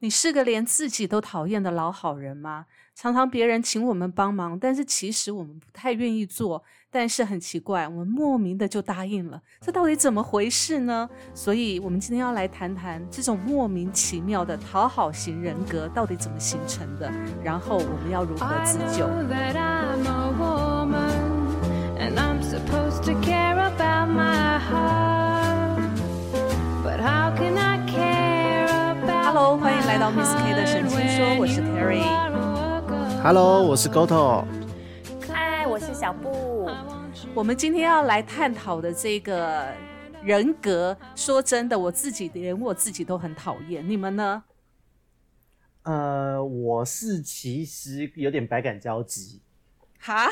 你是个连自己都讨厌的老好人吗？常常别人请我们帮忙，但是其实我们不太愿意做。但是很奇怪，我们莫名的就答应了，这到底怎么回事呢？所以，我们今天要来谈谈这种莫名其妙的讨好型人格到底怎么形成的，然后我们要如何自救。到 Miss K 的神经说，我是 Terry。Hello，我是 Goto。嗨，我是小布。我们今天要来探讨的这个人格，说真的，我自己连我自己都很讨厌。你们呢？呃，我是其实有点百感交集。哈，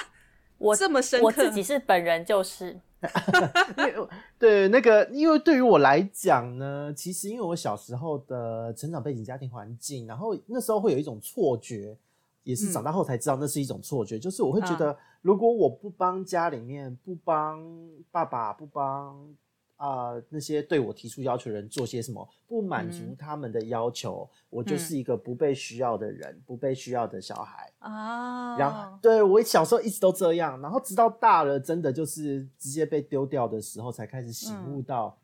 我这么深刻，我自己是本人就是。对，那个，因为对于我来讲呢，其实因为我小时候的成长背景、家庭环境，然后那时候会有一种错觉，也是长大后才知道那是一种错觉，就是我会觉得，如果我不帮家里面，不帮爸爸，不帮。啊，那些对我提出要求的人做些什么，不满足他们的要求，我就是一个不被需要的人，不被需要的小孩。啊。然后，对我小时候一直都这样，然后直到大了，真的就是直接被丢掉的时候，才开始醒悟到，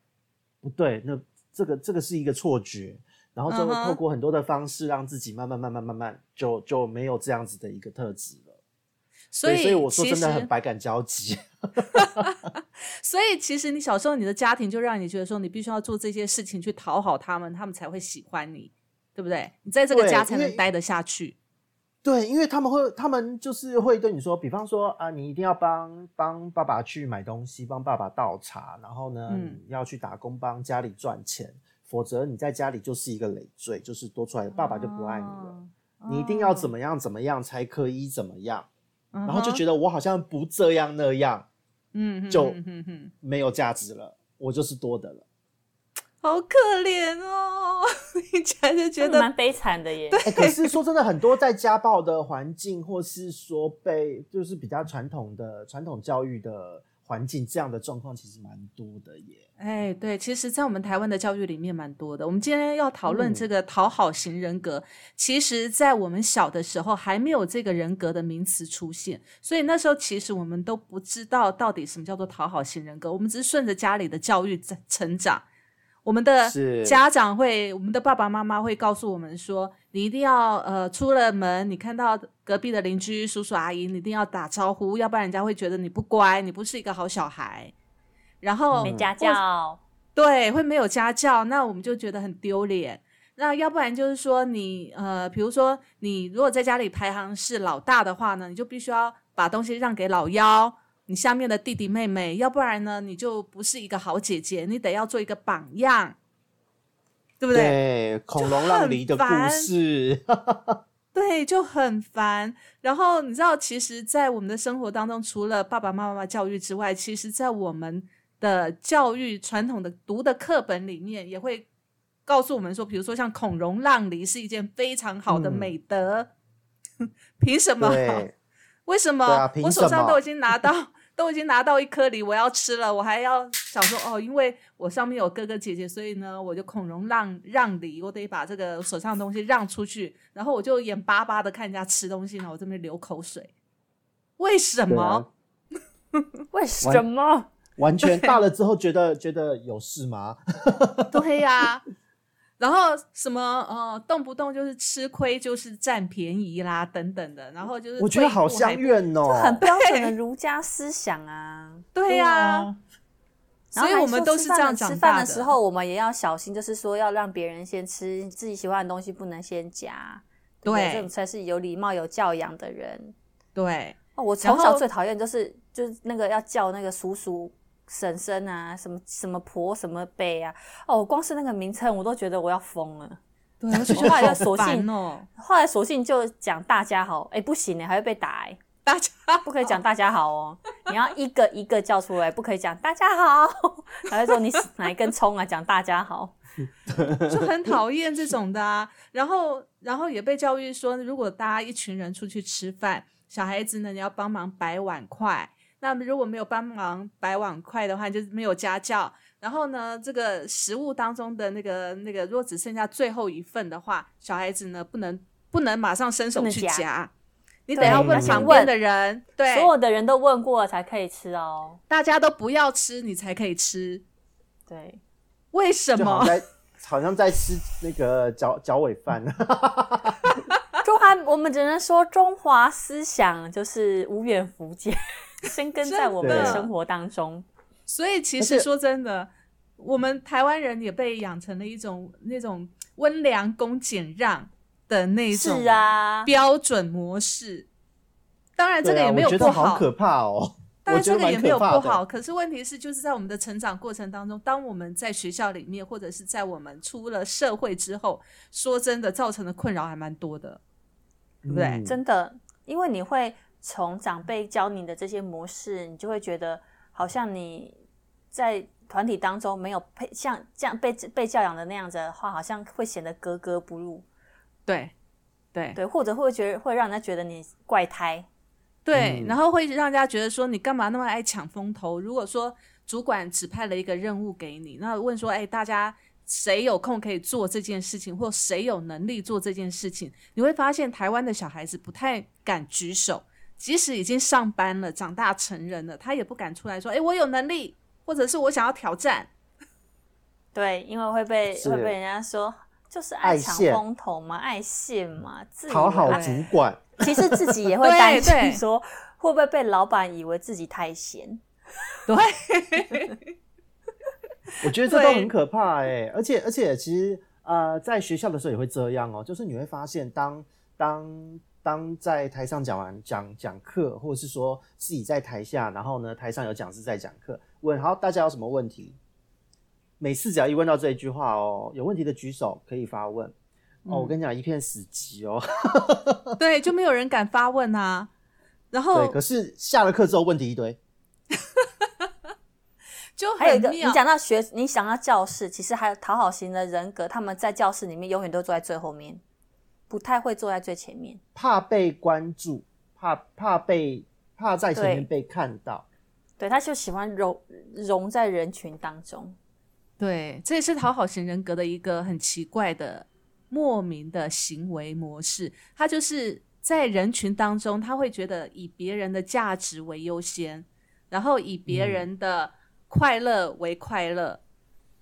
不对，那这个这个是一个错觉，然后就会透过很多的方式，让自己慢慢慢慢慢慢就就没有这样子的一个特质了。所以，所以我说真的很百感交集。所以，其实你小时候你的家庭就让你觉得说，你必须要做这些事情去讨好他们，他们才会喜欢你，对不对？你在这个家才能待得下去。对，因为他们会，他们就是会对你说，比方说啊，你一定要帮帮爸爸去买东西，帮爸爸倒茶，然后呢，你要去打工帮家里赚钱，否则你在家里就是一个累赘，就是多出来的爸爸就不爱你了。你一定要怎么样怎么样才可以怎么样。然后就觉得我好像不这样那样，嗯，就没有价值了，我就是多的了，好可怜哦，听起来就觉得蛮悲惨的耶。对，可是说真的，很多在家暴的环境，或是说被就是比较传统的传统教育的。环境这样的状况其实蛮多的耶。哎，对，其实，在我们台湾的教育里面蛮多的。我们今天要讨论这个讨好型人格，其实，在我们小的时候还没有这个人格的名词出现，所以那时候其实我们都不知道到底什么叫做讨好型人格，我们只是顺着家里的教育在成长。我们的家长会，我们的爸爸妈妈会告诉我们说，你一定要呃出了门，你看到隔壁的邻居叔叔阿姨，你一定要打招呼，要不然人家会觉得你不乖，你不是一个好小孩。然后没家教，对，会没有家教，那我们就觉得很丢脸。那要不然就是说，你呃，比如说你如果在家里排行是老大的话呢，你就必须要把东西让给老幺。你下面的弟弟妹妹，要不然呢，你就不是一个好姐姐，你得要做一个榜样，对不对？对，恐龙让梨的故事，对，就很烦。然后你知道，其实，在我们的生活当中，除了爸爸妈妈教育之外，其实在我们的教育传统的读的课本里面，也会告诉我们说，比如说像孔融让梨是一件非常好的美德，凭什么？为什么我手上都已经拿到，都已经拿到一颗梨，我要吃了，我还要想说哦，因为我上面有哥哥姐姐，所以呢，我就孔融让让梨，我得把这个手上的东西让出去，然后我就眼巴巴的看人家吃东西，然后我这边流口水，为什么？为什么？完全大了之后觉得觉得有事吗？对呀。然后什么呃，动不动就是吃亏，就是占便宜啦，等等的。然后就是我觉得好相怨哦，很标准的儒家思想啊。对呀，所以我们都是这样吃饭的时候，我们也要小心，就是说要让别人先吃自己喜欢的东西，不能先夹。对，这种才是有礼貌、有教养的人。对，我从小最讨厌就是就是那个要叫那个叔叔。婶婶啊，什么什么婆，什么辈啊，哦，光是那个名称我都觉得我要疯了。对，后来就索性哦，后来索性就讲大家好，哎，不行呢，还会被打哎。大家不可以讲大家好哦，你要一个一个叫出来，不可以讲大家好。还会说你哪一根葱啊？讲大家好，就很讨厌这种的啊。然后，然后也被教育说，如果大家一群人出去吃饭，小孩子呢，你要帮忙摆碗筷。那如果没有帮忙摆碗筷的话，就是没有家教。然后呢，这个食物当中的那个那个，如果只剩下最后一份的话，小孩子呢不能不能马上伸手去夹夹，你对得要问旁边问的人，对，所有的人都问过了才可以吃哦。大家都不要吃，你才可以吃。对，为什么？好 像在好像在吃那个脚脚尾饭，中华我们只能说中华思想就是无远弗届，深根在我们的生活当中。所以其实说真的，我们台湾人也被养成了一种那种温良恭俭让的那种是啊，标准模式。当然，这个也没有不我觉得好可怕哦。当然，这个也没有不好，可是问题是，就是在我们的成长过程当中，当我们在学校里面，或者是在我们出了社会之后，说真的，造成的困扰还蛮多的，对不对？嗯真的，因为你会从长辈教你的这些模式，你就会觉得好像你在团体当中没有配像这样被被教养的那样子的话，好像会显得格格不入，对，对，对，或者会觉得会让人家觉得你怪胎，对，嗯然后会让人家觉得说你干嘛那么爱抢风头？如果说主管指派了一个任务给你，那问说，哎，大家谁有空可以做这件事情，或谁有能力做这件事情？你会发现台湾的小孩子不太敢举手，即使已经上班了、长大成人了，他也不敢出来说，哎，我有能力，或者是我想要挑战。对，因为会被是会被人家说就是爱爱抢现风头嘛，爱现嘛，讨好啊主管，其实自己也会对担心对说，会不会被老板以为自己太闲？对，我觉得这都很可怕哎、而且而且其实呃，在学校的时候也会这样哦，就是你会发现当当当在台上讲完讲讲课，或者是说自己在台下，然后呢台上有讲师在讲课，问好大家有什么问题，每次只要一问到这一句话哦，有问题的举手可以发问。哦，我跟你讲，一片死寂哦。对，就没有人敢发问啊。然对，后可是下了课之后问题一堆。就还有一个，你讲到学，你想到教室，其实还有讨好型的人格，他们在教室里面永远都坐在最后面，不太会坐在最前面。怕被关注，怕怕被怕在前面被看到。对，他就喜欢融融在人群当中。对，这也是讨好型人格的一个很奇怪的莫名的行为模式。他就是在人群当中，他会觉得以别人的价值为优先，然后以别人的快乐为快乐，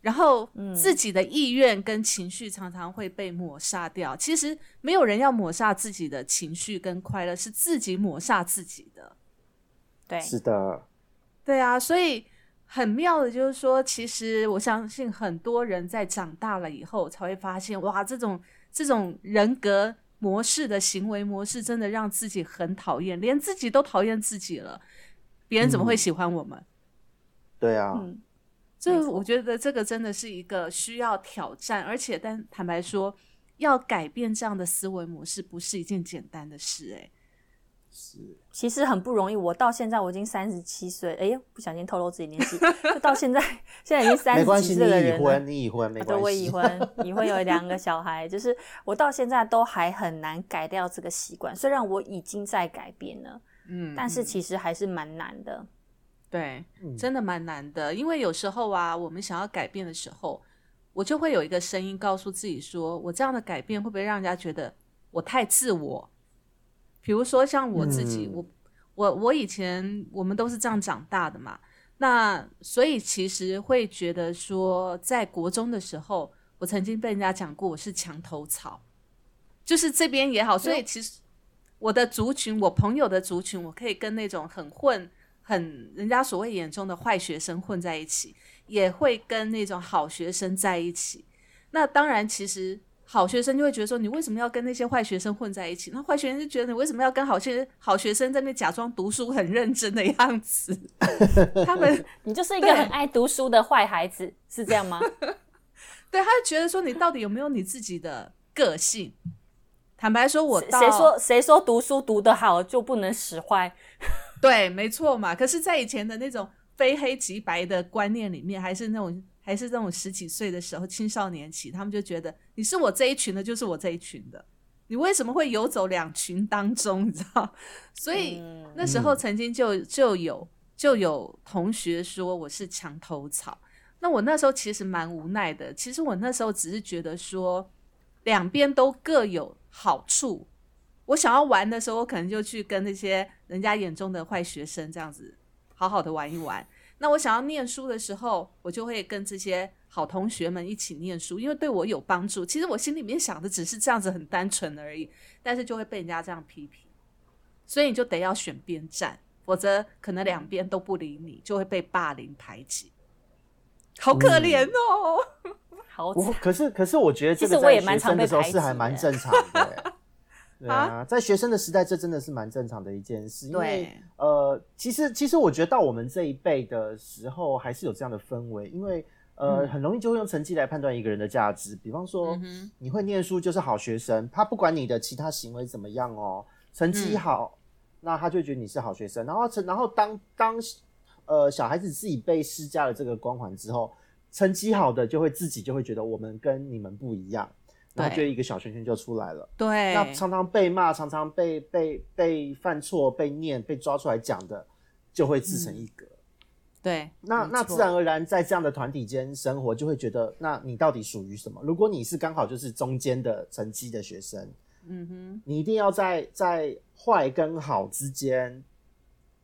然后自己的意愿跟情绪常常会被抹杀掉。其实没有人要抹杀自己的情绪跟快乐，是自己抹杀自己的。对，是的，对啊，所以很妙的就是说，其实我相信很多人在长大了以后才会发现，哇，这种这种人格模式的行为模式，真的让自己很讨厌，连自己都讨厌自己了，别人怎么会嗯喜欢我们？对啊，嗯，这我觉得这个真的是一个需要挑战，而且但坦白说，要改变这样的思维模式，不是一件简单的事、欸。是其实很不容易。我到现在我已经三十七岁，哎，不小心透露自己年纪，就到现在现在已经三没关系，十几岁的你已人了。婚，你已婚没啊对，我。已婚，已婚有两个小孩，就是我到现在都还很难改掉这个习惯。虽然我已经在改变了，嗯，但是其实还是蛮难的。对，嗯。真的蛮难的，因为有时候啊，我们想要改变的时候，我就会有一个声音告诉自己说，我这样的改变会不会让人家觉得我太自我？比如说像我自己，嗯。我我我以前我们都是这样长大的嘛，那所以其实会觉得说，在国中的时候，我曾经被人家讲过我是墙头草，就是这边也好，所以其实我的族群，我朋友的族群，我可以跟那种很混。很人家所谓眼中的坏学生混在一起，也会跟那种好学生在一起。那当然，其实好学生就会觉得说，你为什么要跟那些坏学生混在一起？那坏学生就觉得你为什么要跟好学好学生在那假装读书很认真的样子？他们 你就是一个很爱读书的坏孩子，是这样吗？对他就觉得说，你到底有没有你自己的个性？坦白说，我到谁说谁说读书读得好就不能使坏？对，没错嘛。可是，在以前的那种非黑即白的观念里面，还是那种还是那种十几岁的时候，青少年期，他们就觉得你是我这一群的，就是我这一群的。你为什么会游走两群当中？你知道？所以、那时候曾经就就有就有同学说我是墙头草。那我那时候其实蛮无奈的。其实我那时候只是觉得说，两边都各有好处。我想要玩的时候，我可能就去跟那些人家眼中的坏学生这样子好好的玩一玩。那我想要念书的时候，我就会跟这些好同学们一起念书，因为对我有帮助。其实我心里面想的只是这样子很单纯而已，但是就会被人家这样批评，所以你就得要选边站，否则可能两边都不理你，就会被霸凌排挤，好可怜哦。好我可是可是我觉得这其实个在我也蛮常学生的时候被排挤是还蛮正常的。对啊，在学生的时代，这真的是蛮正常的一件事。因为对呃，其实其实我觉得到我们这一辈的时候，还是有这样的氛围，因为呃，嗯很容易就会用成绩来判断一个人的价值。比方说，嗯你会念书就是好学生，他不管你的其他行为怎么样哦，成绩嗯好，那他就觉得你是好学生。然后成，然后当当呃小孩子自己被施加了这个光环之后，成绩好的就会自己就会觉得我们跟你们不一样，然后就一个小圈圈就出来了。对，那常常被骂，常常被被被犯错、被念、被抓出来讲的，就会自成一格。对，那那自然而然在这样的团体间生活，就会觉得，那你到底属于什么？如果你是刚好就是中间的成绩的学生，嗯哼，你一定要在在坏跟好之间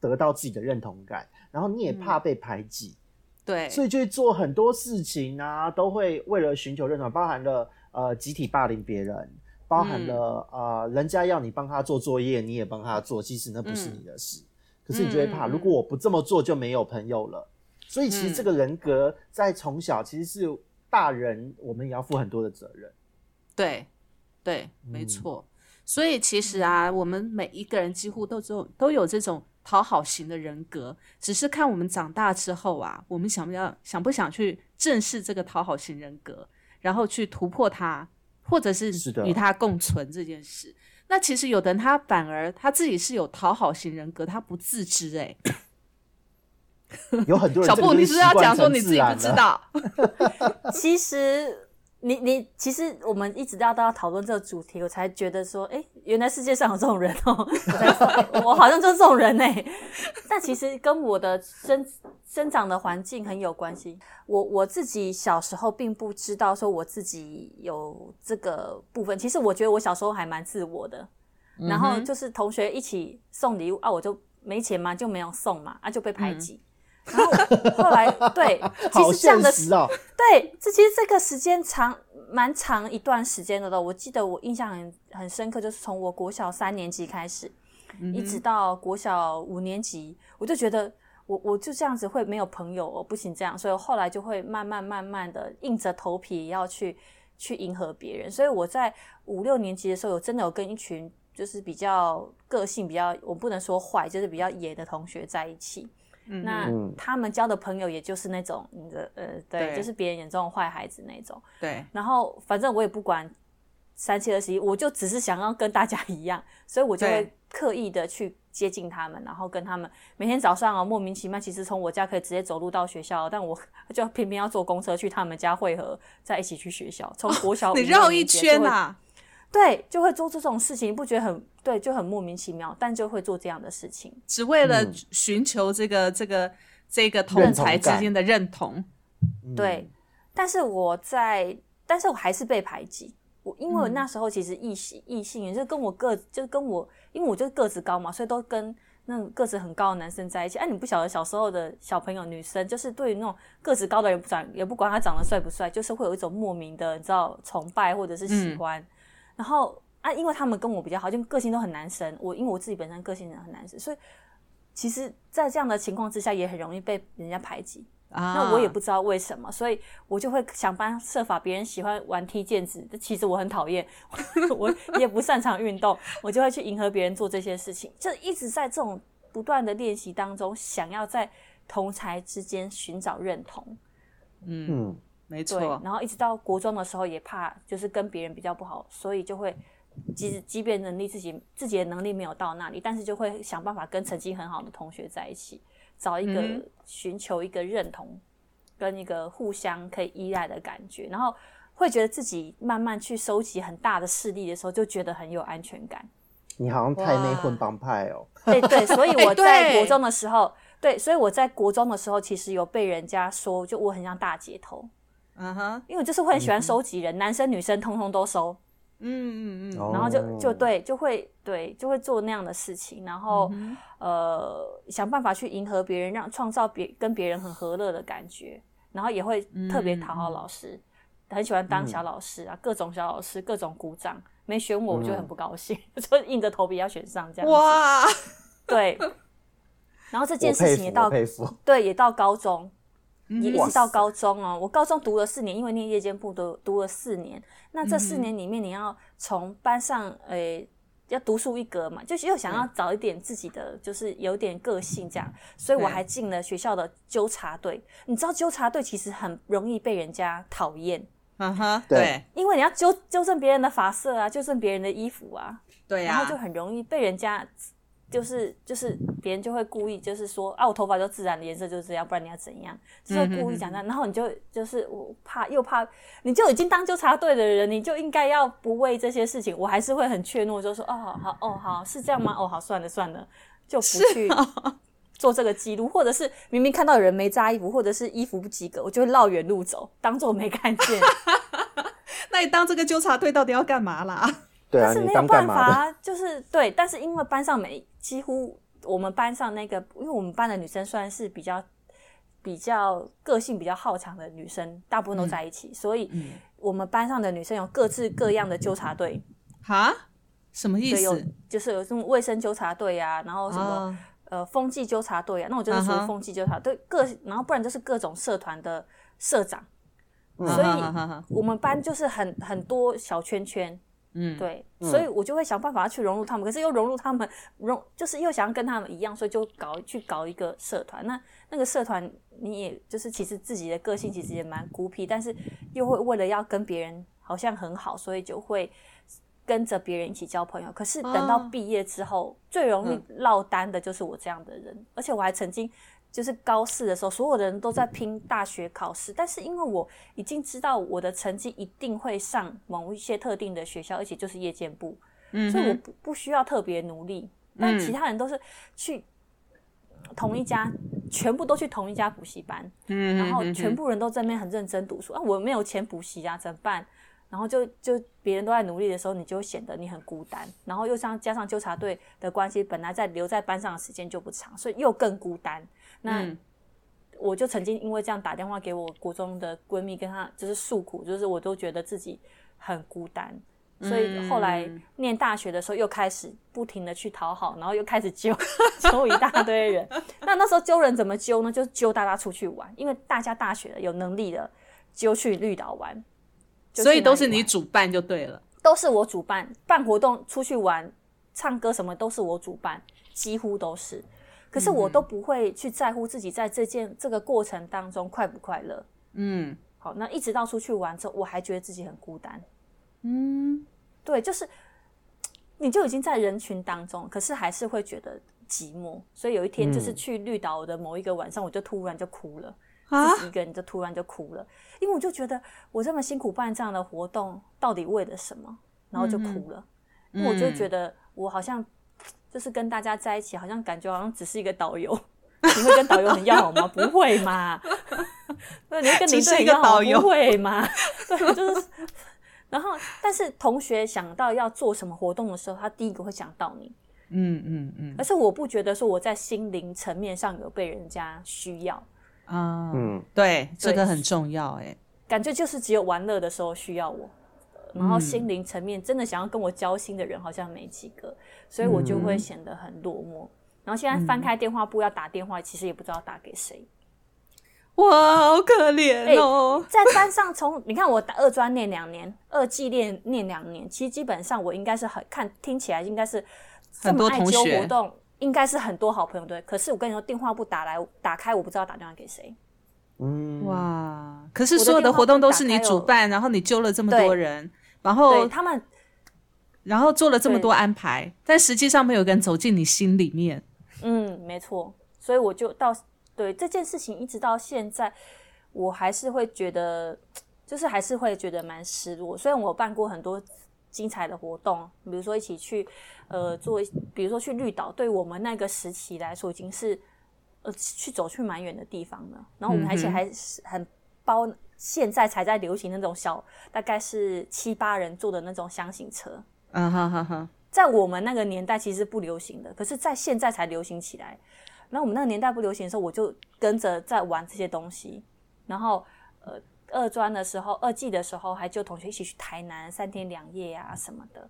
得到自己的认同感，然后你也怕被排挤，对，所以就会做很多事情啊，都会为了寻求认同，包含了呃集体霸凌别人，包含了、呃人家要你帮他做作业，你也帮他做，其实那不是你的事，可是你就会怕，如果我不这么做就没有朋友了。所以其实这个人格在从小其实是大人，我们也要负很多的责任。对，对，没嗯。错。所以其实啊，我们每一个人几乎都有都有这种讨好型的人格，只是看我们长大之后啊，我们想不要想不想去正视这个讨好型人格，然后去突破它，或者是与它共存这件事。那其实有的人他反而他自己是有讨好型人格，他不自知哎、有很多人 小布，你是不是要讲说你自己不知？道？其实你你其实我们一直到都要讨论这个主题，我才觉得说，哎、原来世界上有这种人哦、我好像就是这种人哎、但其实跟我的生生长的环境很有关系。我我自己小时候并不知道说我自己有这个部分，其实我觉得我小时候还蛮自我的。然后就是同学一起送礼物啊，我就没钱嘛，就没有送嘛，啊就被排挤。然后后来对，其好实这样的哦。对，这其实这个时间长蛮长一段时间的了。我记得我印象很很深刻，就是从我国小三年级开始，一直到国小五年级，我就觉得我我就这样子会没有朋友我，不行这样，所以我后来就会慢慢慢慢的硬着头皮要去去迎合别人。所以我在五六年级的时候，有真的有跟一群就是比较个性比较，我不能说坏，就是比较野的同学在一起。那嗯。他们交的朋友，也就是那种你的呃，对，对。就是别人眼中的坏孩子那种。对，然后反正我也不管三七二十一，我就只是想要跟大家一样，所以我就会刻意的去接近他们，然后跟他们每天早上哦莫名其妙，其实从我家可以直接走路到学校，但我就偏偏要坐公车去他们家汇合，再一起去学校。从国小、你绕一圈呐、啊，对，就会做出这种事情，你不觉得很对，就很莫名其妙，但就会做这样的事情。只为了嗯寻求这个这个这个同才之间的认同。嗯对，但是我在，但是我还是被排挤。我因为我嗯那时候其实异性异性，就跟我个就是跟我，因为我就是个子高嘛，所以都跟那种个子很高的男生在一起。哎、你不晓得小时候的小朋友女生，就是对于那种个子高的人不长，也不管他长得帅不帅，就是会有一种莫名的你知道崇拜或者是喜嗯欢。然后啊，因为他们跟我比较好，就个性都很男生。我因为我自己本身个性很男生，所以其实，在这样的情况之下，也很容易被人家排挤。啊，那我也不知道为什么，所以我就会想方设法。别人喜欢玩踢毽子，其实我很讨厌，我也不擅长运动，我就会去迎合别人做这些事情，就一直在这种不断的练习当中，想要在同才之间寻找认同。嗯，嗯，没错，，然后一直到国中的时候，也怕就是跟别人比较不好，所以就会即使即便能力自己自己的能力没有到那里，但是就会想办法跟成绩很好的同学在一起，找一个嗯寻求一个认同，跟一个互相可以依赖的感觉，然后会觉得自己慢慢去收集很大的势力的时候，就觉得很有安全感。你好像太内混帮派哦。对对，所以哎 我在国中的时候，对，所以我在国中的时候，其实有被人家说，就我很像大姐头，嗯哼，因为我就是会很喜欢收集人，男生女生通通都收，嗯嗯嗯，然后就哦就对，就会对，就会做那样的事情，然后、嗯呃想办法去迎合别人，让创造别跟别人很和乐的感觉，然后也会特别讨好老师，很喜欢当小老师啊，各种小老师，各种鼓掌，没选我我就很不高兴，就硬着头皮要选上这样子。哇，对，然后这件事情也到我佩服。对也到高中，也一直到高中哦。我高中读了四年，因为念夜间部读读了四年。那这四年里面，你要从班上诶、要独树一格嘛，就是又想要找一点自己的，就是有点个性这样。所以我还进了学校的纠察队。你知道纠察队其实很容易被人家讨厌，嗯哼，对对因为你要纠纠正别人的发色啊，纠正别人的衣服啊。对呀然后就，很容易被人家，就是就是别人就会故意就是说啊，我头发就自然的颜色就是这样，不然你要怎样？就是会故意讲这样，然后你就就是我怕又怕，你就已经当纠察队的人，你就应该要不为这些事情，我还是会很怯懦，就说哦好哦好是这样吗？哦好算了算了，就不去。做这个记录，或者是明明看到有人没扎衣服，或者是衣服不及格，我就会绕远路走，当做没看见。那你当这个纠察队到底要干嘛啦？对啊，但是没有办法 就是对，但是因为班上每几乎我们班上那个，因为我们班的女生算是比较比较个性比较好强的女生，大部分都在一起，所以我们班上的女生有各自各样的纠察队，哈？什么意思？就是有这种卫生纠察队啊，然后什么、啊呃风纪纠察队啊，那我就是属于风纪纠察队，各然后不然就是各种社团的社长，嗯。所以我们班就是很很多小圈圈，嗯，对，所以我就会想办法去融入他们，可是又融入他们，融就是又想要跟他们一样，所以就搞去搞一个社团。那那个社团，你也就是其实自己的个性其实也蛮孤僻，但是又会为了要跟别人好像很好，所以就会跟着别人一起交朋友。可是等到哦毕业之后，最容易落单的就是我这样的人，而且我还曾经。就是高四的时候，所有的人都在拼大学考试，但是因为我已经知道我的成绩一定会上某一些特定的学校，而且就是夜间部，嗯所以我不不需要特别努力。但其他人都是去同一家，全部都去同一家补习班，嗯，然后嗯全部人都在那边很认真读书啊，我没有钱补习啊，怎么办？然后就就别人都在努力的时候，你就会显得你很孤单，然后又像加上纠察队的关系，本来在留在班上的时间就不长，所以又更孤单。那、嗯我就曾经因为这样打电话给我国中的闺蜜，跟她就是诉苦，就是我都觉得自己很孤单，所以后来嗯念大学的时候又开始不停的去讨好，然后又开始揪 揪一大堆人。那那时候揪人怎么揪呢？就是揪大家出去玩，因为大家大学了有能力的揪去绿岛玩，就所以都是你主办就对了。都是我主办，办活动出去玩、唱歌什么都是我主办，几乎都是。可是我都不会去在乎自己在这件这个过程当中快不快乐。嗯好，那一直到出去玩之后，我还觉得自己很孤单。嗯，对，就是你就已经在人群当中，可是还是会觉得寂寞。所以有一天就是嗯去绿岛的某一个晚上，我就突然就哭了。啊自己一个人就突然就哭了，因为我就觉得我这么辛苦办这样的活动，到底为了什么？然后就哭了，因为我就觉得我好像就是跟大家在一起，好像感觉好像只是一个导游。你会跟导游很要好吗？不会嘛？对，你会跟领只是一个队很要好导游不会嘛？对，就是。然后，但是同学想到要做什么活动的时候，他第一个会想到你，嗯嗯嗯而是我不觉得说我在心灵层面上有被人家需要，啊，嗯，对，这对个很重要哎。感觉就是只有玩乐的时候需要我，然后心灵层面真的想要跟我交心的人好像没几个，所以我就会显得很落寞。然后现在翻开电话簿要打电话，其实也不知道打给谁。哇，好可怜哦。在班上从你看我打二专念两年，二技念念两年，其实基本上我应该是很看听起来应该是这很多么爱揪同学活动，应该是很多好朋友对。可是我跟你说，电话不打来打开，我不知道打电话给谁。嗯，哇，可是所有的活动都是你主办，然后你揪了这么多人，然对后他们然后做了这么多安排，但实际上没有人走进你心里面。嗯，没错，所以我就到对这件事情一直到现在，我还是会觉得，就是还是会觉得蛮失落。虽然我办过很多精彩的活动，比如说一起去呃做，比如说去绿岛，对我们那个时期来说已经是呃去走去蛮远的地方了。然后我们而且还是很包，现在才在流行那种小，大概是七八人坐的那种箱型车。嗯哈哈哈，在我们那个年代其实不流行的，可是在现在才流行起来。然后我们那个年代不流行的时候，我就跟着在玩这些东西。然后呃，二专的时候，二季的时候，还就同学一起去台南三天两夜啊什么的，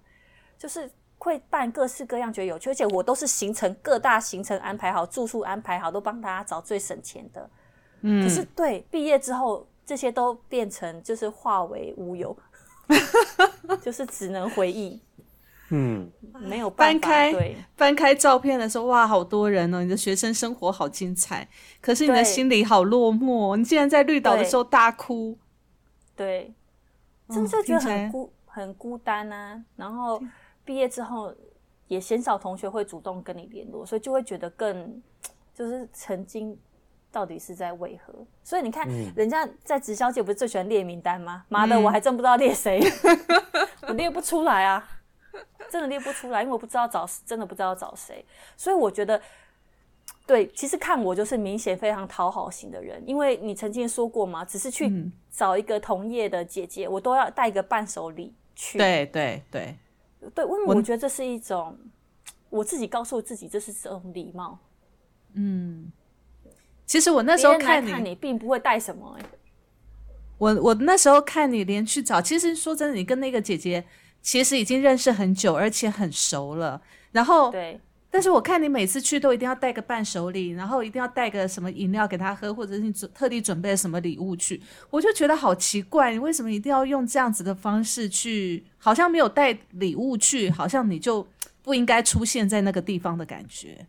就是会办各式各样觉得有趣，而且我都是行程各大行程安排好，住宿安排好，都帮大家找最省钱的。嗯，可是对毕业之后，这些都变成就是化为乌有，就是只能回忆。嗯，没有办法，翻开对翻开照片的时候，哇，好多人哦！你的学生生活好精彩，可是你的心里好落寞。你竟然在绿岛的时候大哭，对，嗯真的就觉得很孤很孤单啊。然后毕业之后，也鲜少同学会主动跟你联络，所以就会觉得更就是曾经到底是在为何？所以你看，嗯人家在直销界不是最喜欢列名单吗？妈的，嗯我还真不知道列谁，我列不出来啊，真的列不出来，因为我不知道找，真的不知道找谁。所以我觉得。对，其实看我就是明显非常讨好型的人，因为你曾经说过嘛，只是去嗯找一个同业的姐姐，我都要带一个伴手礼去。对对对，对，因为我我觉得这是一种我自己告诉自己，这是这种礼貌。嗯。其实我那那时候看你，看你，并不会带什么、欸。我我那时候看你连去找，其实说真的，你跟那个姐姐其实已经认识很久，而且很熟了。然后，对，但是我看你每次去都一定要带个伴手礼，然后一定要带个什么饮料给他喝，或者是你准特地准备了什么礼物去，我就觉得好奇怪，你为什么一定要用这样子的方式去？好像没有带礼物去，好像你就不应该出现在那个地方的感觉。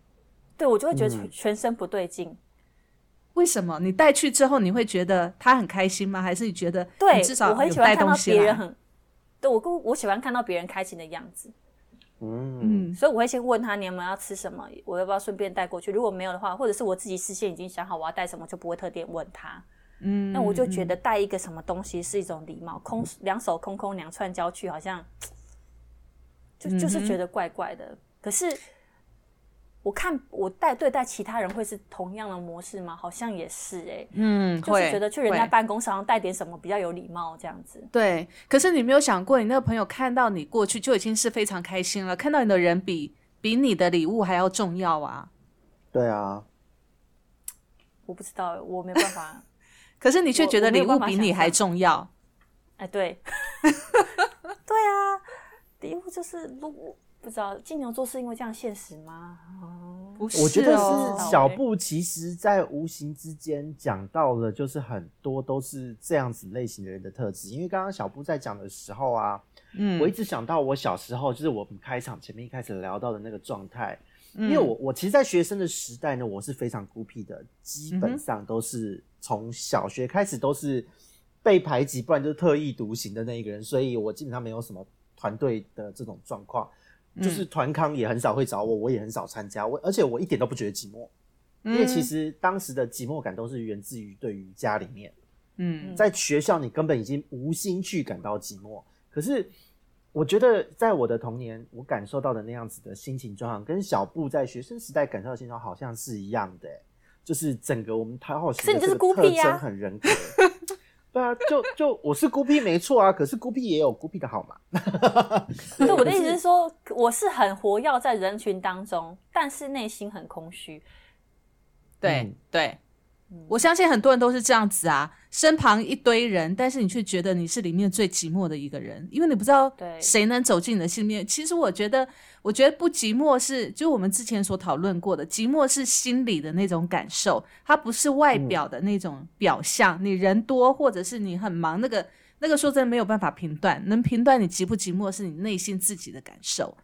对我就会觉得嗯全身不对劲。为什么你带去之后，你会觉得他很开心吗？还是你觉得对你至少我很喜欢看到东西来？别人很，对我跟我喜欢看到别人开心的样子，嗯嗯所以我会先问他你有没有要吃什么，我要不要顺便带过去。如果没有的话，或者是我自己事先已经想好我要带什么，就不会特地问他。嗯，那我就觉得带一个什么东西是一种礼貌，空两手空空两串交去，好像就就是觉得怪怪的。可是我看我带对待其他人会是同样的模式吗？好像也是哎、嗯，就是觉得去人家办公室好像带点什么比较有礼貌这样子。对，可是你没有想过，你那个朋友看到你过去就已经是非常开心了，看到你的人比比你的礼物还要重要啊。对啊，我不知道，我没办法。可是你却觉得礼物比你还重要。哎，对，对啊，礼物就是如果不知道金牛座是因为这样现实吗？哦不是、哦，我觉得哦是小布，其实在无形之间讲到了，就是很多都是这样子类型的人的特质。因为刚刚小布在讲的时候啊，嗯，我一直想到我小时候，就是我们开场前面一开始聊到的那个状态。嗯因为我我其实，在学生的时代呢，我是非常孤僻的，基嗯本上都是从小学开始都是被排挤，不然就是特立独行的那一个人，所以我基本上没有什么团队的这种状况，嗯就是团康也很少会找我，我也很少参加，我而且我一点都不觉得寂寞，因为其实当时的寂寞感都是源自于对于家里面，嗯。在学校你根本已经无心去感到寂寞，可是我觉得在我的童年，我感受到的那样子的心情状况，跟小布在学生时代感受到的心情状况好像是一样的欸、就是整个我们讨好型是你就是特征很人格。对啊，就就我是孤僻没错啊，可是孤僻也有孤僻的好嘛。对，我的意思是说，我是很活跃在人群当中，但是内心很空虚。对、嗯对，我相信很多人都是这样子啊，身旁一堆人，但是你却觉得你是里面最寂寞的一个人，因为你不知道谁能走进你的心里面。其实我觉得，我觉得不寂寞是，就我们之前所讨论过的，寂寞是心里的那种感受，它不是外表的那种表象。你人多，或者是你很忙，那个那个说真的没有办法评断，能评断你寂不寂寞是你内心自己的感受。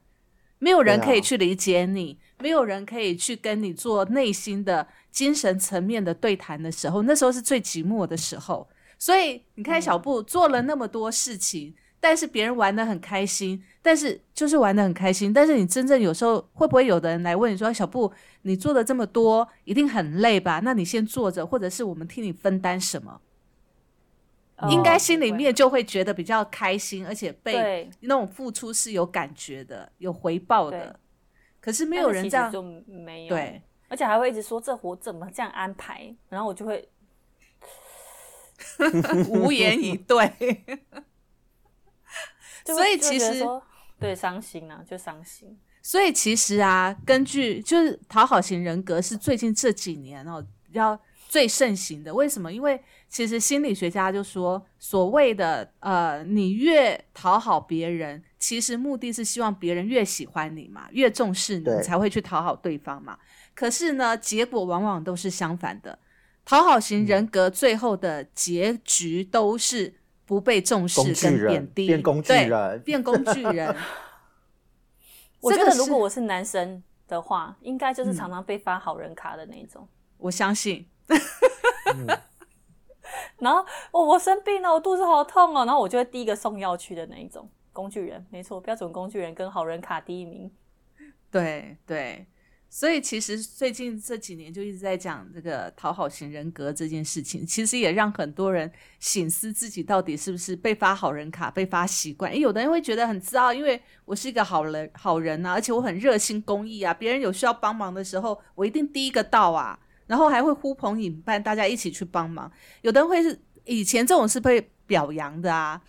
没有人可以去理解你，没有人可以去跟你做内心的精神层面的对谈的时候，那时候是最寂寞的时候。所以你看，小布做了那么多事情，但是别人玩的很开心，但是就是玩的很开心。但是你真正有时候会不会有的人来问你说：“小布，你做的这么多，一定很累吧？那你先坐着，或者是我们替你分担什么？”应该心里面就会觉得比较开心，而且被对，那种付出是有感觉的、有回报的。可是没没有人这样就没有。对，而且还会一直说这活怎么这样安排，然后我就会 无言以对。所以其实对伤心啊，就伤心。所以其实啊，根据就是讨好型人格是最近这几年哦比较最盛行的。为什么？因为其实心理学家就说，所谓的呃，你越讨好别人，其实目的是希望别人越喜欢你嘛，越重视你，你才会去讨好对方嘛。可是呢，结果往往都是相反的。讨好型人格最后的结局都是不被重视跟贬低，变工具对人变工具人。我觉得如果我是男生的话，应该就是常常被发好人卡的那一种。我相信，然后哦，我生病了，我肚子好痛哦，然后我就会第一个送药去的那一种工具人，没错，标准工具人跟好人卡第一名。对对，所以其实最近这几年就一直在讲这个讨好型人格这件事情，其实也让很多人醒思自己到底是不是被发好人卡、被发习惯。诶有的人会觉得很自傲，因为我是一个好人好人啊，而且我很热心公益啊，别人有需要帮忙的时候，我一定第一个到啊，然后还会呼朋引伴，大家一起去帮忙。有的人会是以前这种是被表扬的啊，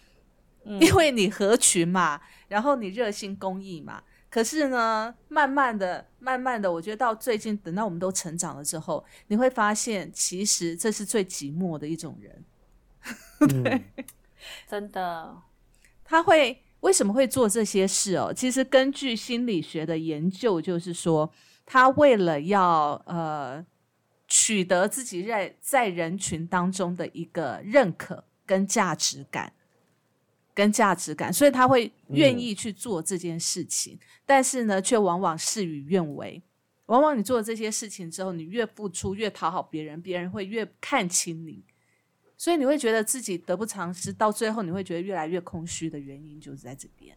嗯因为你合群嘛，然后你热心公益嘛。可是呢，慢慢的、慢慢的，我觉得到最近，等到我们都成长了之后，你会发现，其实这是最寂寞的一种人。嗯，真的，他会为什么会做这些事哦？其实根据心理学的研究，就是说，他为了要呃取得自己在在人群当中的一个认可跟价值感，跟价值感，所以他会愿意去做这件事情，但是呢，却往往事与愿违。往往你做了这些事情之后，你越付出，越讨好别人，别人会越看轻你。所以你会觉得自己得不偿失，到最后你会觉得越来越空虚的原因就是在这边。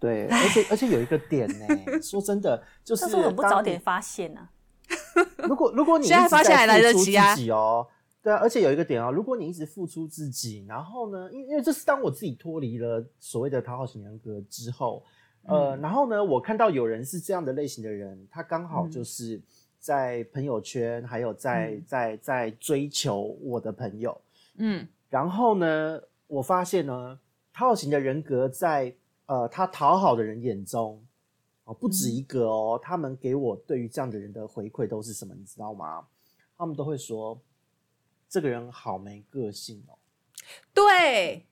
对，而且而且有一个点呢，说真的，就是但是我很不早点发现呢、如果如果你现在一直在发现还来得付出及啊。自己哦，对啊，而且有一个点哦，如果你一直付出自己，然后呢，因为因为这是当我自己脱离了所谓的讨好型人格之后，呃，嗯然后呢，我看到有人是这样的类型的人，他刚好嗯。就是在朋友圈，还有在、嗯。在在追求我的朋友，嗯。然后呢，我发现呢，讨好型的人格在呃他讨好的人眼中，哦不止一个哦，他们给我对于这样的人的回馈都是什么，你知道吗？他们都会说这个人好没个性哦。对。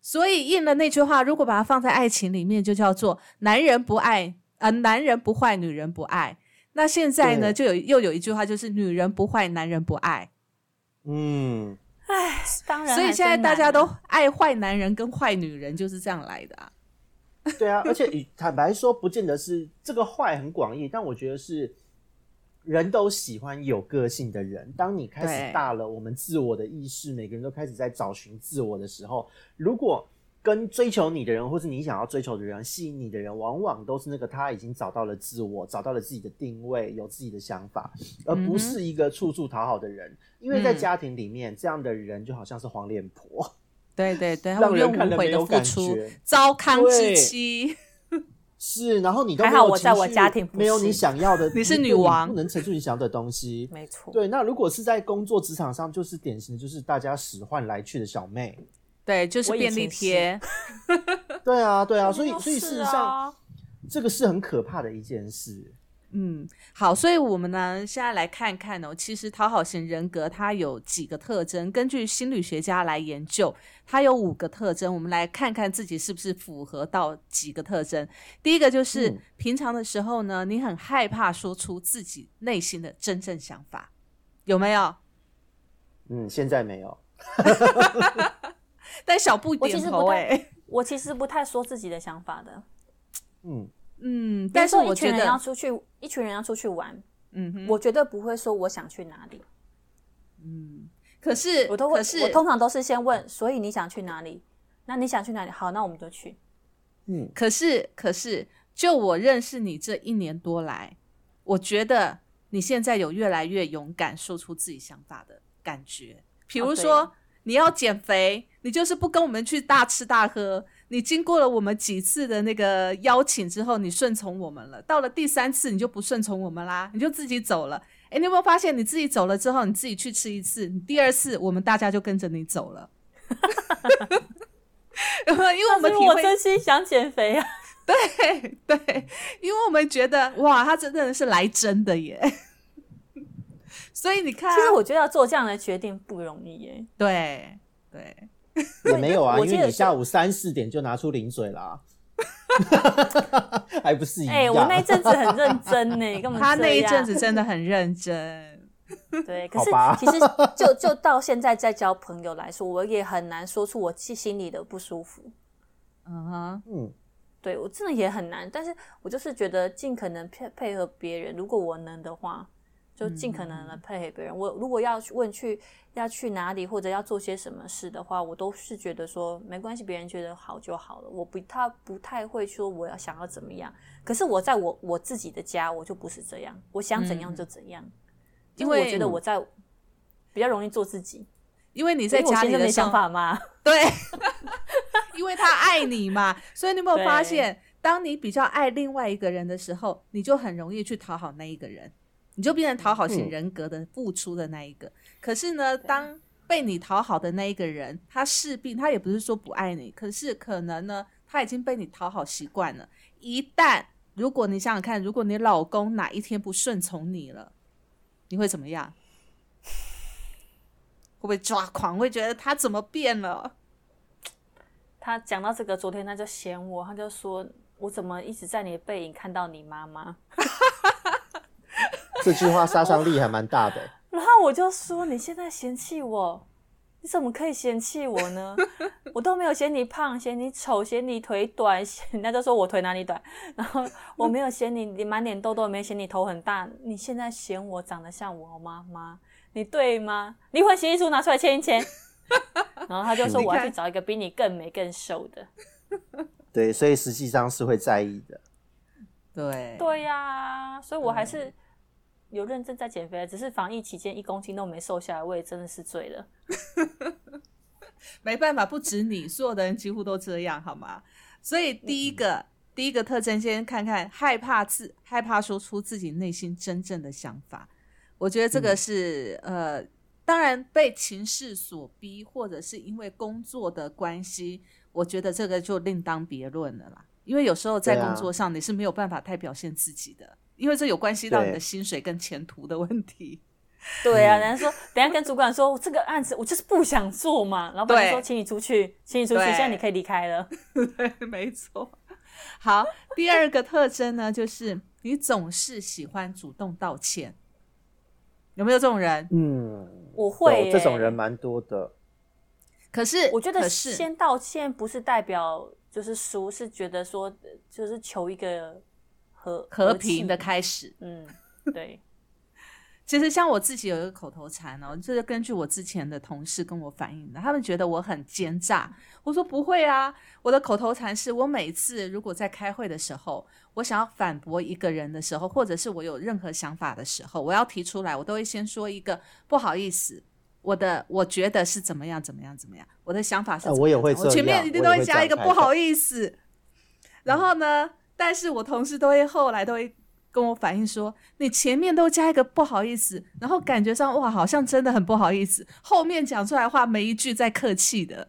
所以应了那句话，如果把它放在爱情里面，就叫做“男人不爱，呃，男人不坏，女人不爱”。那现在呢，就有又有一句话，就是“女人不坏，男人不爱嗯，当”。然，所以现在大家都爱坏男人跟坏女人，就是这样来的啊。对啊，而且以坦白说，不见得是这个坏很广义，但我觉得是人都喜欢有个性的人。当你开始大了，我们自我的意识，每个人都开始在找寻自我的时候，如果跟追求你的人，或是你想要追求的人、吸引你的人，往往都是那个他已经找到了自我，找到了自己的定位，有自己的想法，而不是一个处处讨好的人。因为在嗯家庭里面，这样的人就好像是黄脸婆。对对对，让人看了无悔的没有感付出觉，糟糠之妻。是，然后你都还好我在我家庭没有你想要的，你是女王不能陈述你想要的东西。没错，对，那如果是在工作职场上，就是典型的，就是大家使唤来去的小妹。对，就是便利贴。对啊，对啊，所以所以事是实上，啊这个是很可怕的一件事。嗯，好，所以我们呢，现在来看看哦，其实讨好型人格它有几个特征，根据心理学家来研究，它有五个特征，我们来看看自己是不是符合到几个特征。第一个就是、嗯平常的时候呢，你很害怕说出自己内心的真正想法，有没有？嗯，现在没有。但小布我点头其实不太哎、我其实不太说自己的想法的。嗯，嗯，但是如说一群人我觉得，要出去，一群人要出去玩，嗯哼，我绝对不会说我想去哪里，嗯可是我都会可，是我通常都是先问，所以你想去哪里？那你想去哪里？好，那我们就去。嗯，可是，可是，就我认识你这一年多来，我觉得你现在有越来越勇敢说出自己想法的感觉。比如说，你要减肥，你就是不跟我们去大吃大喝，你经过了我们几次的那个邀请之后，你顺从我们了，到了第三次你就不顺从我们啦，你就自己走了。哎，你有没有发现你自己走了之后，你自己去吃一次，你第二次我们大家就跟着你走了。因为我们我真心想减肥啊，对对，因为我们觉得哇，他真的是来真的耶。所以你看，其实我觉得要做这样的决定不容易耶。对对，也没有啊，因为你下午三四点就拿出零水啦。还不是一样？哎，我那一阵子很认真呢，根本他那一阵子真的很认真。对，可是其实就就到现在在交朋友来说，我也很难说出我心里的不舒服。嗯哼，嗯，对我真的也很难，但是我就是觉得尽可能配配合别人，如果我能的话。就尽可能的配合别人。我如果要问去要去哪里或者要做些什么事的话，我都是觉得说没关系，别人觉得好就好了。我不他不太会说我要想要怎么样。可是我在我我自己的家，我就不是这样，我想怎样就怎样。因为我觉得我在比较容易做自己。因为你在家里的想法嘛？对，因为他爱你嘛。所以你有没有发现，当你比较爱另外一个人的时候，你就很容易去讨好那一个人。你就变成讨好型人格的付出的那一个，可是呢，当被你讨好的那一个人，他势必他也不是说不爱你，可是可能呢，他已经被你讨好习惯了。一旦如果你想想看，如果你老公哪一天不顺从你了，你会怎么样？会不会抓狂？会觉得他怎么变了？他讲到这个，昨天他就嫌我，他就说我怎么一直在你的背影看到你妈妈。这句话杀伤力还蛮大的。然后我就说：“你现在嫌弃我，你怎么可以嫌弃我呢？我都没有嫌你胖，嫌你丑，嫌你腿短，人家就说我腿哪里短。然后我没有嫌你，你满脸痘痘，没嫌你头很大。你现在嫌我长得像我妈妈，你对吗？离婚协议书拿出来签一签。然后他就说我要去找一个比你更美更瘦的。对，所以实际上是会在意的。对，对呀，所以我还是。有认真在减肥，只是防疫期间一公斤都没瘦下来，我也真的是醉了。没办法，不止你，所有的人几乎都这样，好吗？所以第一个第一个特征，先看看害怕自害怕说出自己内心真正的想法。我觉得这个是呃，当然被情势所逼，或者是因为工作的关系，我觉得这个就另当别论了啦。因为有时候在工作上你是没有办法太表现自己的。因为这有关系到你的薪水跟前途的问题。对啊，人家说等下跟主管说这个案子我就是不想做嘛，老板说请你出去，请你出去，现在你可以离开了。对，没错。好，第二个特征呢，就是你总是喜欢主动道歉。有没有这种人？嗯，我会。这种人蛮多的。可是我觉得先道歉不是代表就是输，是觉得说就是求一个。和和平的开始，嗯，对。其实像我自己有一个口头禅哦，这是根据我之前的同事跟我反映的，他们觉得我很奸诈。我说不会啊，我的口头禅是我每次如果在开会的时候，我想要反驳一个人的时候，或者是我有任何想法的时候，我要提出来，我都会先说一个不好意思，我的我觉得是怎么样怎么样怎么样，我的想法是，我也会，我前面一定都会加一个不好意思，然后呢？但是我同事都会后来都会跟我反映说，你前面都加一个不好意思，然后感觉上哇，好像真的很不好意思，后面讲出来话没一句在客气的，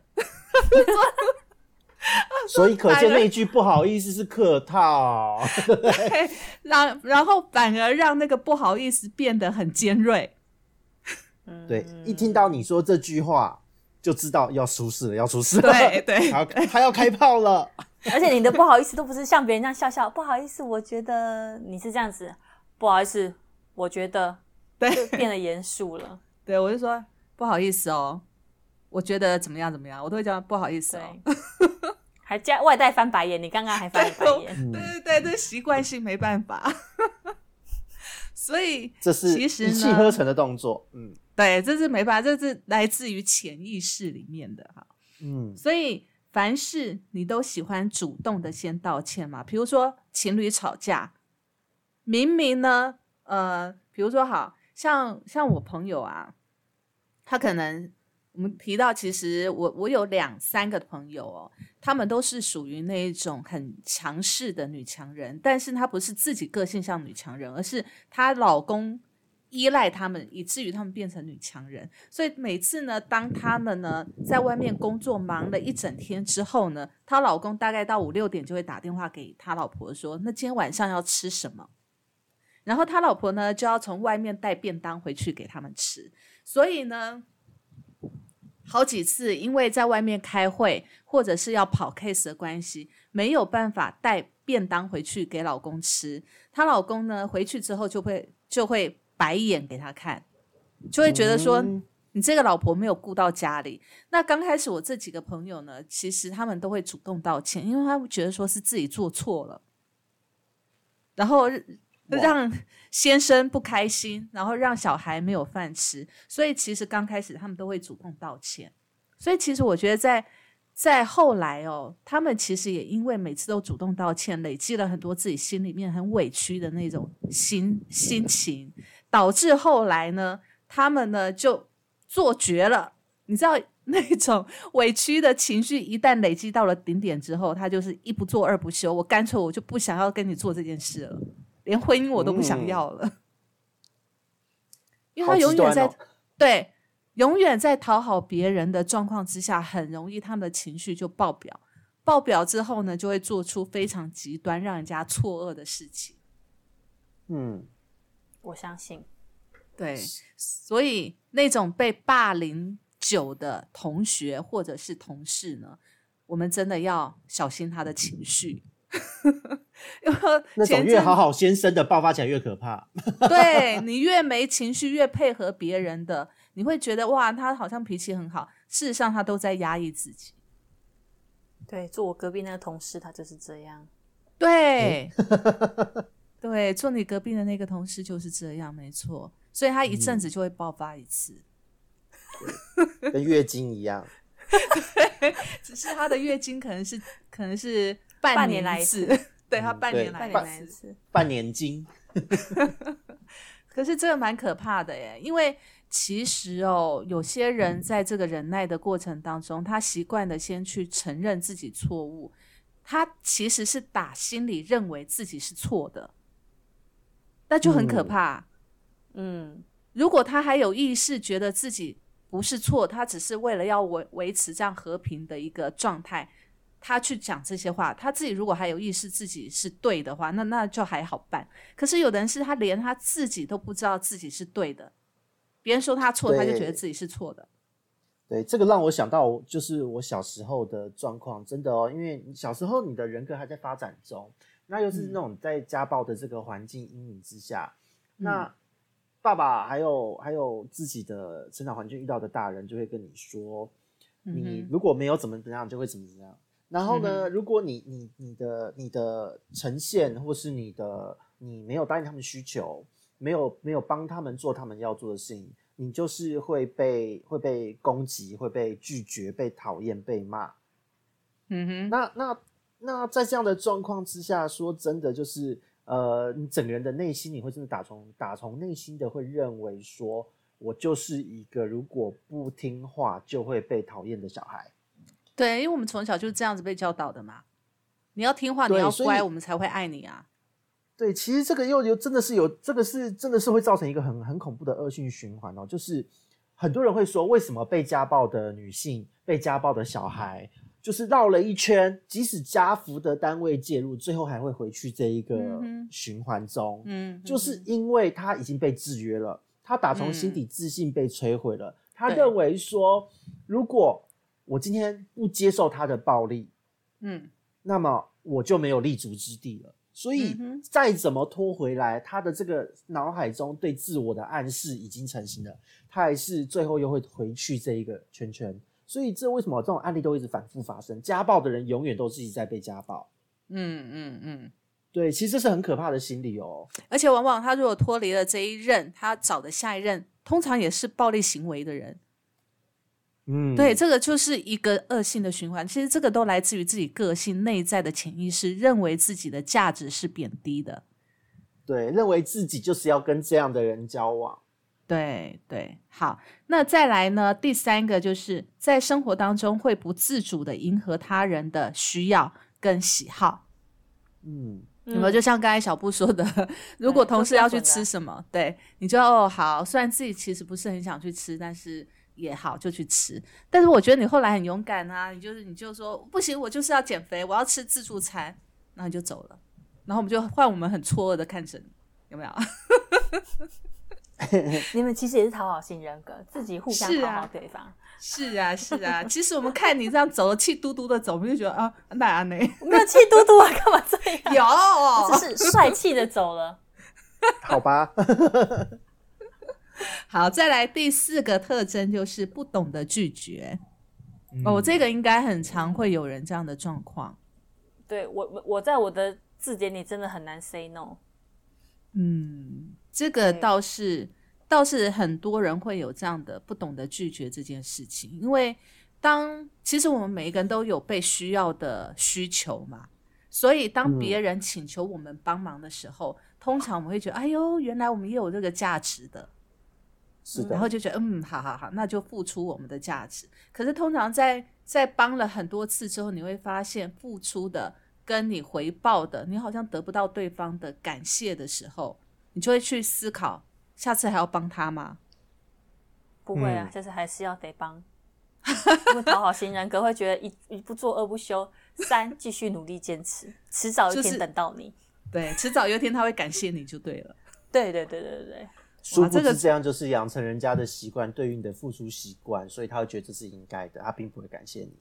所以可见那一句不好意思是客套，对，然然后反而让那个不好意思变得很尖锐，对，一听到你说这句话就知道要出事了，要出事了，对对，他他要开炮了。而且你的不好意思都不是像别人这样笑笑，不好意思，我觉得你是这样子，不好意思，我觉得对变得严肃了。对，我就说不好意思哦，我觉得怎么样怎么样，我都会叫不好意思哦，还加外带翻白眼，你刚刚还翻白眼，对对对，这习惯性没办法，所以这是其实一气呵成的动作，嗯，对，这是没办法，这是来自于潜意识里面的哈，嗯，所以。凡事你都喜欢主动的先道歉嘛？比如说情侣吵架，明明呢，呃，比如说好像像我朋友啊，他可能我们提到，其实我我有两三个朋友哦，她们都是属于那一种很强势的女强人，但是她不是自己个性像女强人，而是她老公依赖他们，以至于他们变成女强人。所以每次呢，当他们呢在外面工作忙了一整天之后呢，她老公大概到五六点就会打电话给他老婆说：“那今天晚上要吃什么？”然后他老婆呢就要从外面带便当回去给他们吃。所以呢。好几次，因为在外面开会或者是要跑 case 的关系，没有办法带便当回去给老公吃。她老公呢，回去之后就会就会白眼给他看，就会觉得说你这个老婆没有顾到家里。那刚开始我这几个朋友呢，其实他们都会主动道歉，因为他们觉得说是自己做错了，然后。让先生不开心，然后让小孩没有饭吃，所以其实刚开始他们都会主动道歉。所以其实我觉得在在后来哦，他们其实也因为每次都主动道歉，累积了很多自己心里面很委屈的那种心心情，导致后来呢，他们呢就做绝了。你知道那种 委屈的情绪一旦累积到了顶点之后，他就是一不做二不休，我干脆我就不想要跟你做这件事了。连婚姻我都不想要了，因为他永远在对永远在讨好别人的状况之下，很容易他们的情绪就爆表。爆表之后呢，就会做出非常极端、让人家错愕的事情。嗯，我相信。对，所以那种被霸凌久的同学或者是同事呢，我们真的要小心他的情绪。那种越好好先生的爆发起来越可怕。对你越没情绪，越配合别人的，你会觉得哇，他好像脾气很好，事实上他都在压抑自己。对，坐我隔壁那个同事，他就是这样。对，对，坐你隔壁的那个同事就是这样，没错。所以他一阵子就会爆发一次，跟月经一样。对，只是他的月经可能是，可能是。半年来一次，对他半年来一次，半年经。可是这个蛮可怕的耶，因为其实哦，有些人在这个忍耐的过程当中，他习惯的先去承认自己错误，他其实是打心里认为自己是错的，那就很可怕。嗯，如果他还有意识觉得自己不是错，他只是为了要维维持这样和平的一个状态。他去讲这些话，他自己如果还有意识自己是对的话，那那就还好办。可是有的人是他连他自己都不知道自己是对的，别人说他错，他就觉得自己是错的。对，这个让我想到就是我小时候的状况，真的哦，因为小时候你的人格还在发展中，那又是那种在家暴的这个环境阴影之下，那爸爸还有还有自己的成长环境遇到的大人就会跟你说，你如果没有怎么怎么样，就会怎么怎么样。然后呢？如果你你你的你的呈现，或是你的你没有答应他们需求，没有没有帮他们做他们要做的事情，你就是会被会被攻击，会被拒绝，被讨厌，被骂。嗯哼。那那那在这样的状况之下，说真的，就是呃，你整个人的内心，你会真的打从打从内心的会认为说，我就是一个如果不听话就会被讨厌的小孩。对，因为我们从小就是这样子被教导的嘛，你要听话，你要乖，我们才会爱你啊。对，其实这个又有真的是有这个是真的是会造成一个很很恐怖的恶性循环哦。就是很多人会说，为什么被家暴的女性、被家暴的小孩，就是绕了一圈，即使家福的单位介入，最后还会回去这一个循环中？嗯，就是因为他已经被制约了，他打从心底自信被摧毁了，他认为说如果。我今天不接受他的暴力，嗯，那么我就没有立足之地了。所以再怎么拖回来，他的这个脑海中对自我的暗示已经成型了，他还是最后又会回去这一个圈圈。所以这为什么这种案例都一直反复发生？家暴的人永远都自己在被家暴。嗯嗯嗯，对，其实这是很可怕的心理哦。而且往往他如果脱离了这一任，他找的下一任通常也是暴力行为的人。嗯，对，这个就是一个恶性的循环。其实这个都来自于自己个性内在的潜意识，认为自己的价值是贬低的。对，认为自己就是要跟这样的人交往。对对，好，那再来呢？第三个就是在生活当中会不自主的迎合他人的需要跟喜好。嗯，有没有？就像刚才小布说的，如果同事要去吃什么，对，你就哦好，虽然自己其实不是很想去吃，但是也好就去吃。但是我觉得你后来很勇敢啊，你就是你就说不行，我就是要减肥，我要吃自助餐，然后你就走了，然后我们就换我们很错愕的看着你，有没有？你们其实也是讨好型人格，自己互相讨好对方。是啊，是啊。其实我们看你这样走了，气嘟嘟的走，我们就觉得啊，那安呢？没有气嘟嘟啊，干嘛这样？有，只是帅气的走了。好吧。好，再来第四个特征就是不懂得拒绝。哦，这个应该很常会有人这样的状况。对我，我在我的字典里真的很难 say no。嗯。这个倒是倒是很多人会有这样的不懂得拒绝这件事情，因为当其实我们每一个人都有被需要的需求嘛，所以当别人请求我们帮忙的时候，通常我们会觉得，哎呦，原来我们也有这个价值的，是的，然后就觉得，嗯，好好好，那就付出我们的价值。可是通常在在帮了很多次之后，你会发现付出的跟你回报的，你好像得不到对方的感谢的时候。你就会去思考，下次还要帮他吗？不会啊，就是还是要得帮。因为讨好型人格会觉得一一不做二不休，三继续努力坚持，迟早一天等到你。对，迟早有一天他会感谢你就对了。对对对对对。殊不知这样就是养成人家的习惯，对于你的付出习惯，所以他会觉得这是应该的，他并不会感谢你。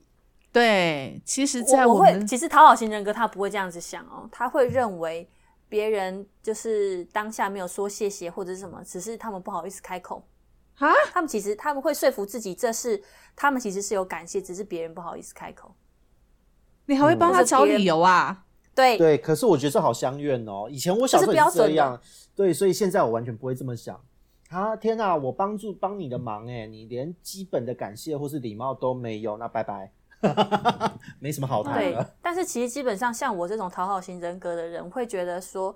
对，其实，在我会，其实讨好型人格他不会这样子想哦，他会认为。别人就是当下没有说谢谢或者是什么，只是他们不好意思开口啊。他们其实他们会说服自己，这是他们其实是有感谢，只是别人不好意思开口。你还会帮他找理由啊？对对，可是我觉得这好相怨哦。以前我小时候也是这样，对，所以现在我完全不会这么想。啊，天哪，我帮助帮你的忙，哎，你连基本的感谢或是礼貌都没有，那拜拜。没什么好谈的。但是其实基本上像我这种讨好型人格的人，会觉得说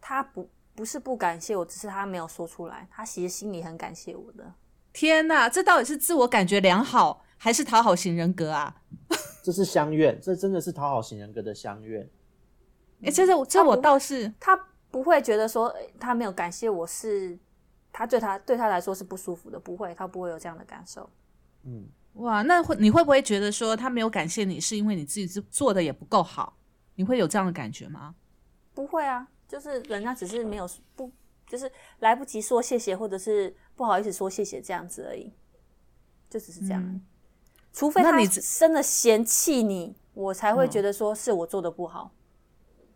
他不不是不感谢我，只是他没有说出来，他其实心里很感谢我的。天哪，这到底是自我感觉良好，还是讨好型人格啊？这是相怨，这真的是讨好型人格的相怨。哎，这这这我倒是他不会觉得说他没有感谢我是他对他对他来说是不舒服的，不会，他不会有这样的感受。嗯。哇，那会你会不会觉得说他没有感谢你，是因为你自己做做的也不够好？你会有这样的感觉吗？不会啊，就是人家只是没有不，就是来不及说谢谢，或者是不好意思说谢谢这样子而已，就只是这样。除非他真的嫌弃你，我才会觉得说是我做的不好。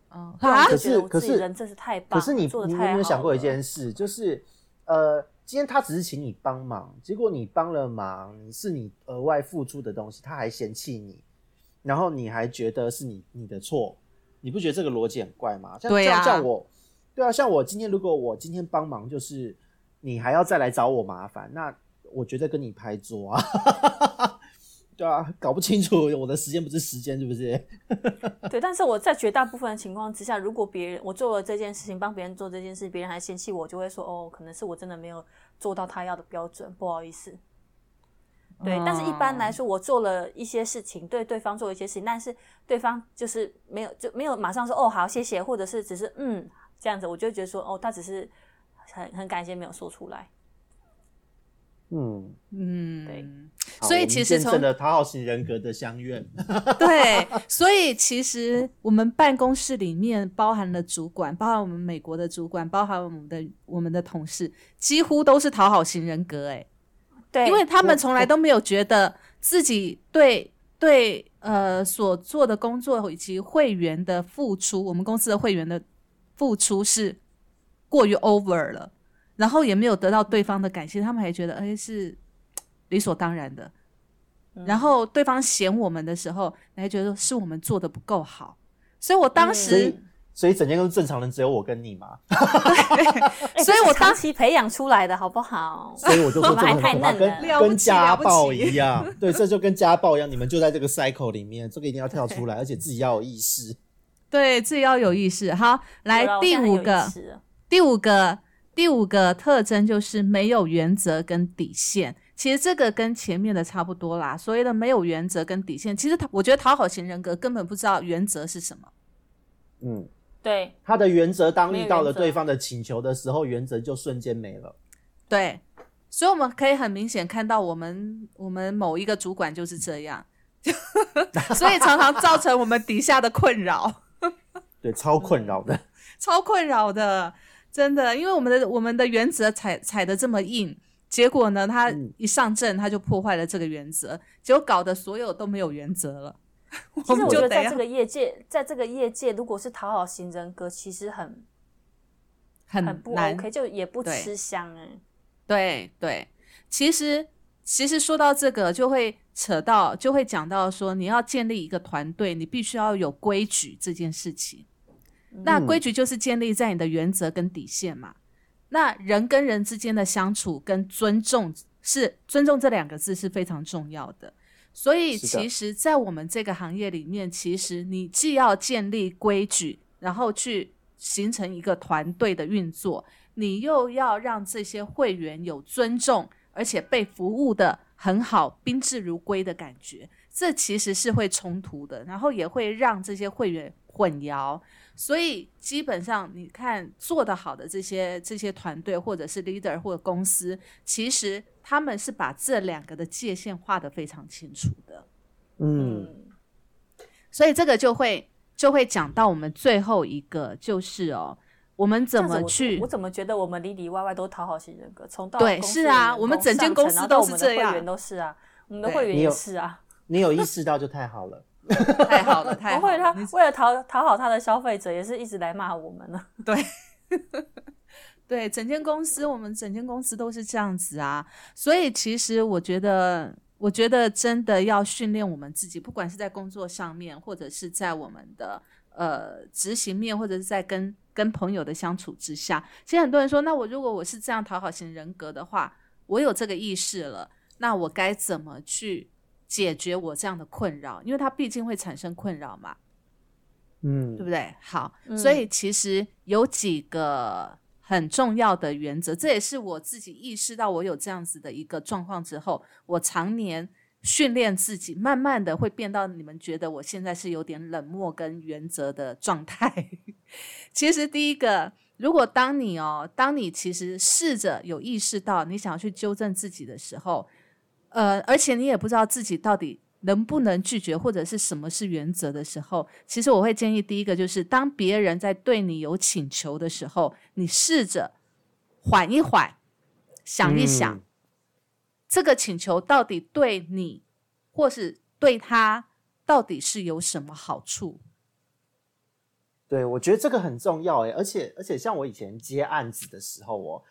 哦，可是可是人真是太棒，可是你你有没有想过一件事，就是呃。今天他只是请你帮忙，结果你帮了忙，是你额外付出的东西，他还嫌弃你，然后你还觉得是你你的错，你不觉得这个逻辑很怪吗？像像像我，对啊，像我今天如果我今天帮忙，就是你还要再来找我麻烦，那我觉得跟你拍桌啊。对啊，搞不清楚我的时间不是时间，是不是？对，但是我在绝大部分的情况之下，如果别人我做了这件事情，帮别人做这件事，别人还嫌弃我，就会说哦，可能是我真的没有做到他要的标准，不好意思。对，但是一般来说，我做了一些事情，对对方做一些事情，但是对方就是没有就没有马上说哦好谢谢，或者是只是嗯这样子，我就觉得说哦，他只是很很感谢没有说出来。嗯嗯，对，所以其实从的讨好型人格的相怨，对，所以其实我们办公室里面包含了主管，包含我们美国的主管，包含我们的我们的同事，几乎都是讨好型人格，哎，对，因为他们从来都没有觉得自己对对呃所做的工作以及会员的付出，我们公司的会员的付出是过于 over 了。然后也没有得到对方的感谢，他们还觉得哎是理所当然的。然后对方嫌我们的时候，你还觉得是我们做的不够好。所以我当时，所以整间都是正常人，只有我跟你嘛。所以我当时培养出来的好不好？所以我就说，还太嫩了，跟家暴一样。对，这就跟家暴一样，你们就在这个 cycle 里面，这个一定要跳出来，而且自己要有意识。对自己要有意识。好，来第五个，第五个。第五个特征就是没有原则跟底线。其实这个跟前面的差不多啦。所谓的没有原则跟底线，其实他我觉得讨好型人格根本不知道原则是什么。嗯，对，他的原则当遇到了对方的请求的时候，原则就瞬间没了。对，所以我们可以很明显看到，我们我们某一个主管就是这样，所以常常造成我们底下的困扰。对，超困扰的。超困扰的，真的，因为我们的我们的原则踩踩的这么硬，结果呢，他嗯一上阵他就破坏了这个原则，结果搞得所有都没有原则了。其实我觉得在这个业界，在这个业界，如果是讨好型人格，其实很很很不难 OK，就也不吃香哎、对对，其实其实说到这个，就会扯到，就会讲到说，你要建立一个团队，你必须要有规矩这件事情。那嗯规矩就是建立在你的原则跟底线嘛。那人跟人之间的相处跟尊重是尊重这两个字是非常重要的。所以其实，在我们这个行业里面，其实你既要建立规矩，然后去形成一个团队的运作，你又要让这些会员有尊重，而且被服务的很好，宾至如归的感觉。这其实是会冲突的，然后也会让这些会员混淆。所以基本上，你看做得好的这些这些团队，或者是 leader 或者公司，其实他们是把这两个的界限画得非常清楚的。嗯，嗯，所以这个就会就会讲到我们最后一个，就是哦，我们怎么去我怎么觉得我们里里外外都讨好型人格？从到对是啊我们整间公司都是这样们的会员都是啊，我们的会员也你有是啊。你有意识到就太好了。太好了，太不会，好了，他为了讨讨好他的消费者，也是一直来骂我们呢。对，对，整间公司，我们整间公司都是这样子啊。所以其实我觉得，我觉得真的要训练我们自己，不管是在工作上面，或者是在我们的呃执行面，或者是在跟跟朋友的相处之下。其实很多人说，那我如果我是这样讨好型人格的话，我有这个意识了，那我该怎么去解决我这样的困扰？因为它毕竟会产生困扰嘛。嗯对不对？好，嗯所以其实有几个很重要的原则，这也是我自己意识到我有这样子的一个状况之后，我常年训练自己，慢慢的会变到你们觉得我现在是有点冷漠跟原则的状态。其实第一个，如果当你哦，当你其实试着有意识到你想要去纠正自己的时候，呃，而且你也不知道自己到底能不能拒绝，或者是什么是原则的时候，其实我会建议第一个就是，当别人在对你有请求的时候，你试着缓一缓，想一想，嗯这个请求到底对你或是对他到底是有什么好处？对，我觉得这个很重要哎，而且而且像我以前接案子的时候哦，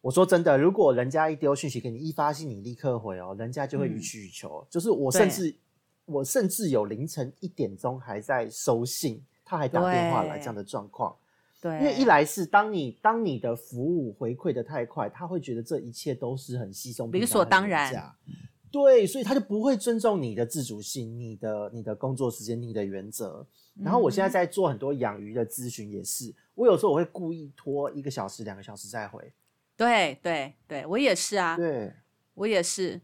我说真的，如果人家一丢讯息给你，一发信你立刻回哦，人家就会予嗯取予求。就是我甚至我甚至有凌晨一点钟还在收信，他还打电话来对这样的状况。对，因为一来是当你当你的服务回馈的太快，他会觉得这一切都是很稀松平理所当然对，所以他就不会尊重你的自主性、你的你的工作时间、你的原则。然后我现在嗯在做很多养鱼的咨询，也是我有时候我会故意拖一个小时、两个小时再回。对对对，我也是啊，对，我也是。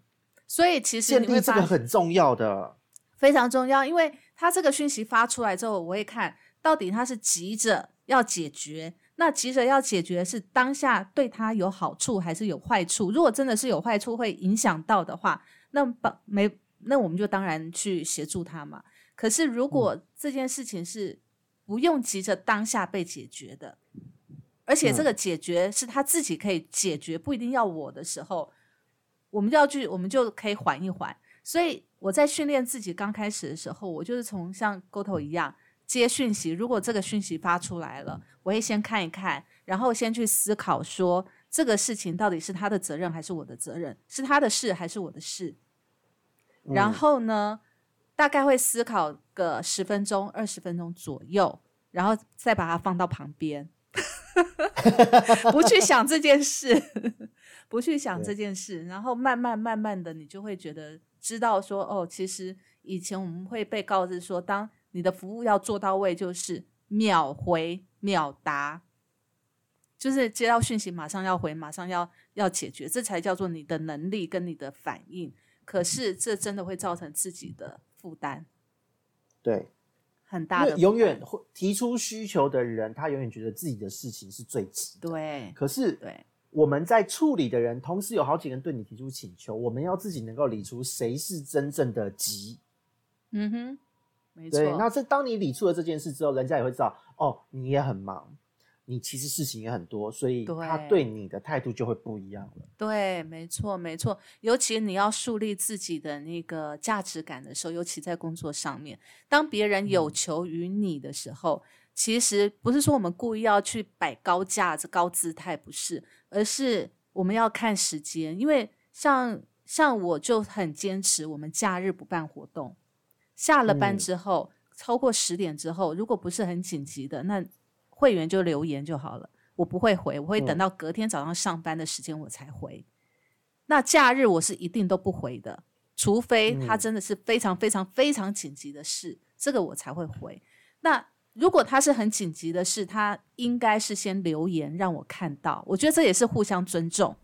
所以其实建立这个很重要的。非常重要，因为他这个讯息发出来之后，我会看到底他是急着要解决，那急着要解决是当下对他有好处还是有坏处？如果真的是有坏处会影响到的话，那帮没那我们就当然去协助他嘛。可是如果这件事情是不用急着当下被解决的，而且这个解决是他自己可以解决，不一定要我的时候，我们就要去，我们就可以缓一缓。所以我在训练自己刚开始的时候，我就是从像 GoTo 一样接讯息，如果这个讯息发出来了，我会先看一看，然后先去思考说这个事情到底是他的责任还是我的责任，是他的事还是我的事。然嗯后呢，大概会思考个十分钟、二十分钟左右，然后再把它放到旁边，不去想这件事，不去想这件事，然后慢慢慢慢的，你就会觉得知道说，哦，其实以前我们会被告知说，当你的服务要做到位，就是秒回秒答。就是接到讯息马上要回，马上要要解决，这才叫做你的能力跟你的反应。可是这真的会造成自己的负担，对，很大的永远会提出需求的人，他永远觉得自己的事情是最急。对，可是对我们在处理的人，同时有好几个人对你提出请求，我们要自己能够理出谁是真正的急。嗯哼，没错。对，那这当你理出了这件事之后，人家也会知道，哦，你也很忙。你其实事情也很多，所以他对你的态度就会不一样了。对，没错，没错。尤其你要树立自己的那个价值感的时候，尤其在工作上面，当别人有求于你的时候，其实不是说我们故意要去摆高架子、高姿态，不是，而是我们要看时间。因为像像我就很坚持，我们假日不办活动，下了班之后，超过十点之后，如果不是很紧急的，那。会员就留言就好了，我不会回，我会等到隔天早上上班的时间我才回。那假日我是一定都不回的，除非他真的是非常非常非常紧急的事，这个我才会回。那如果他是很紧急的事，他应该是先留言让我看到。我觉得这也是互相尊重、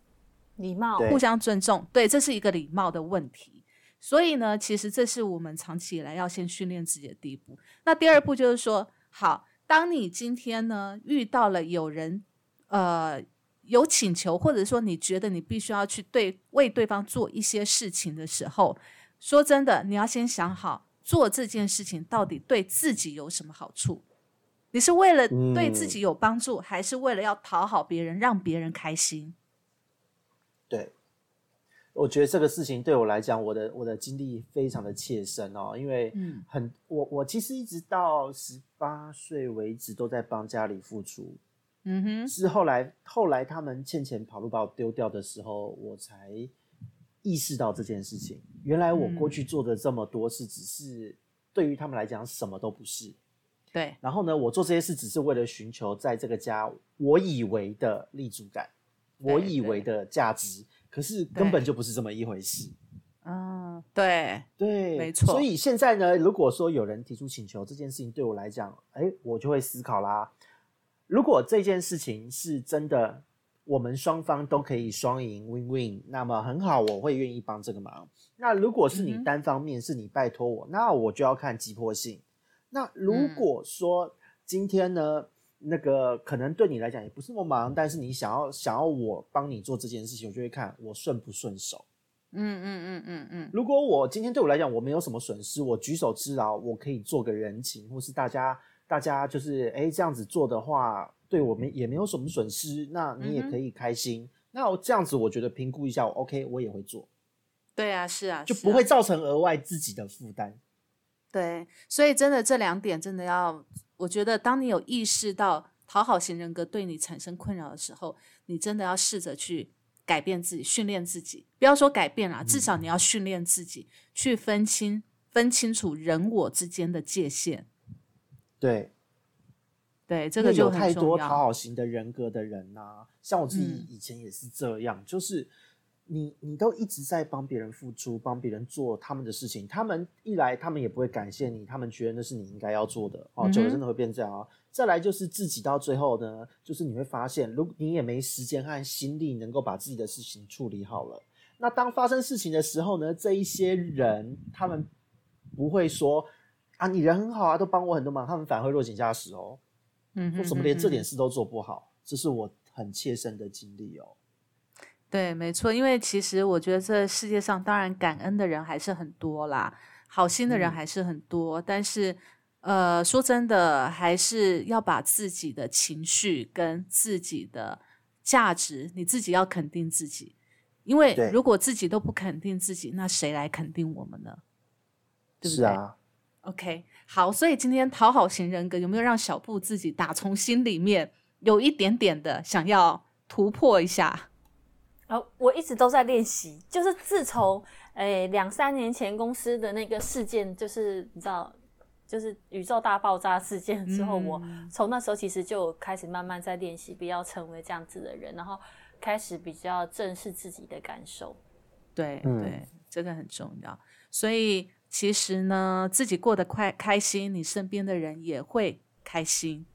礼貌、互相尊重。对，这是一个礼貌的问题。所以呢，其实这是我们长期以来要先训练自己的第一步。那第二步就是说，好。当你今天呢遇到了有人，呃，有请求，或者说你觉得你必须要去对为对方做一些事情的时候，说真的，你要先想好做这件事情到底对自己有什么好处？你是为了对自己有帮助，还是为了要讨好别人，让别人开心？对。我觉得这个事情对我来讲，我的我的经历非常的切身哦，因为很我我其实一直到十八岁为止都在帮家里付出，嗯哼，是后来后来他们欠钱跑路把我丢掉的时候，我才意识到这件事情。原来我过去做的这么多事，只是对于他们来讲什么都不是。对，然后呢，我做这些事只是为了寻求在这个家我以为的立足感，我以为的价值。可是根本就不是这么一回事，嗯，对对，没错。所以现在呢，如果说有人提出请求，这件事情对我来讲，哎，我就会思考啦。如果这件事情是真的，我们双方都可以双赢，win win，那么很好，我会愿意帮这个忙。那如果是你单方面，是你拜托我，那我就要看急迫性。那如果说今天呢？那个可能对你来讲也不是那么忙，但是你想要想要我帮你做这件事情，我就会看我顺不顺手。嗯嗯嗯嗯嗯。如果我今天对我来讲我没有什么损失，我举手之劳，我可以做个人情，或是大家大家就是哎这样子做的话，对我们也没有什么损失，那你也可以开心。那这样子我觉得评估一下，OK，我也会做。对啊，是啊，就不会造成额外自己的负担。对，所以真的这两点真的要。我觉得，当你有意识到讨好型人格对你产生困扰的时候，你真的要试着去改变自己，训练自己。不要说改变啦，至少你要训练自己，去分清、分清楚人我之间的界限。对，对，这个就有太多讨好型的人格的人呐，像我自己以前也是这样，就是。你你都一直在帮别人付出，帮别人做他们的事情，他们一来他们也不会感谢你，他们觉得那是你应该要做的哦，久了真的会变这样啊。再来就是自己到最后呢，就是你会发现，如你也没时间和心力能够把自己的事情处理好了。那当发生事情的时候呢，这一些人他们不会说啊，你人很好啊，都帮我很多忙，他们反而会落井下石哦，嗯，说什么连这点事都做不好，这是我很切身的经历哦。对，没错，因为其实我觉得这世界上当然感恩的人还是很多啦，好心的人还是很多，但是呃，说真的，还是要把自己的情绪跟自己的价值，你自己要肯定自己，因为如果自己都不肯定自己，那谁来肯定我们呢？对不对？OK，好，所以今天讨好型人格有没有让小布自己打从心里面有一点点的想要突破一下？呃，我一直都在练习，就是自从诶两三年前公司的那个事件，就是你知道，就是宇宙大爆炸事件之后，我从那时候其实就开始慢慢在练习，不要成为这样子的人，然后开始比较正视自己的感受。对对，这个很重要。所以其实呢，自己过得快开心，你身边的人也会开心。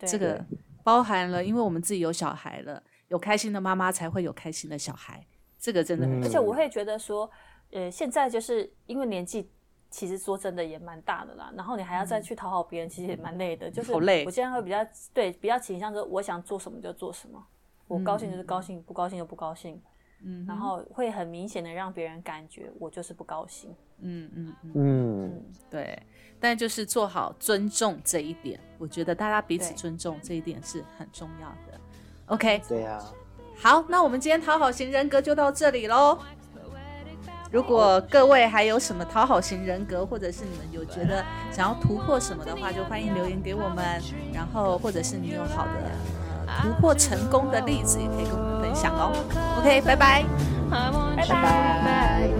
这个包含了，因为我们自己有小孩了，有开心的妈妈才会有开心的小孩，这个真的很嗯而且我会觉得说，呃，现在就是因为年纪。其实说真的也蛮大的啦，然后你还要再去讨好别人，其实也蛮累的。就是好累我现在会比较对比较倾向说，我想做什么就做什么，我高兴就是高兴，不高兴就不高兴。嗯，然后会很明显的让别人感觉我就是不高兴。嗯嗯嗯，嗯，对，但就是做好尊重这一点，我觉得大家彼此尊重这一点是很重要的。OK，对呀，好，那我们今天讨好型人格就到这里喽。如果各位还有什么讨好型人格，或者是你们有觉得想要突破什么的话，就欢迎留言给我们。然后，或者是你有好的呃突破成功的例子，也可以跟我们分享哦。OK，拜拜，拜拜。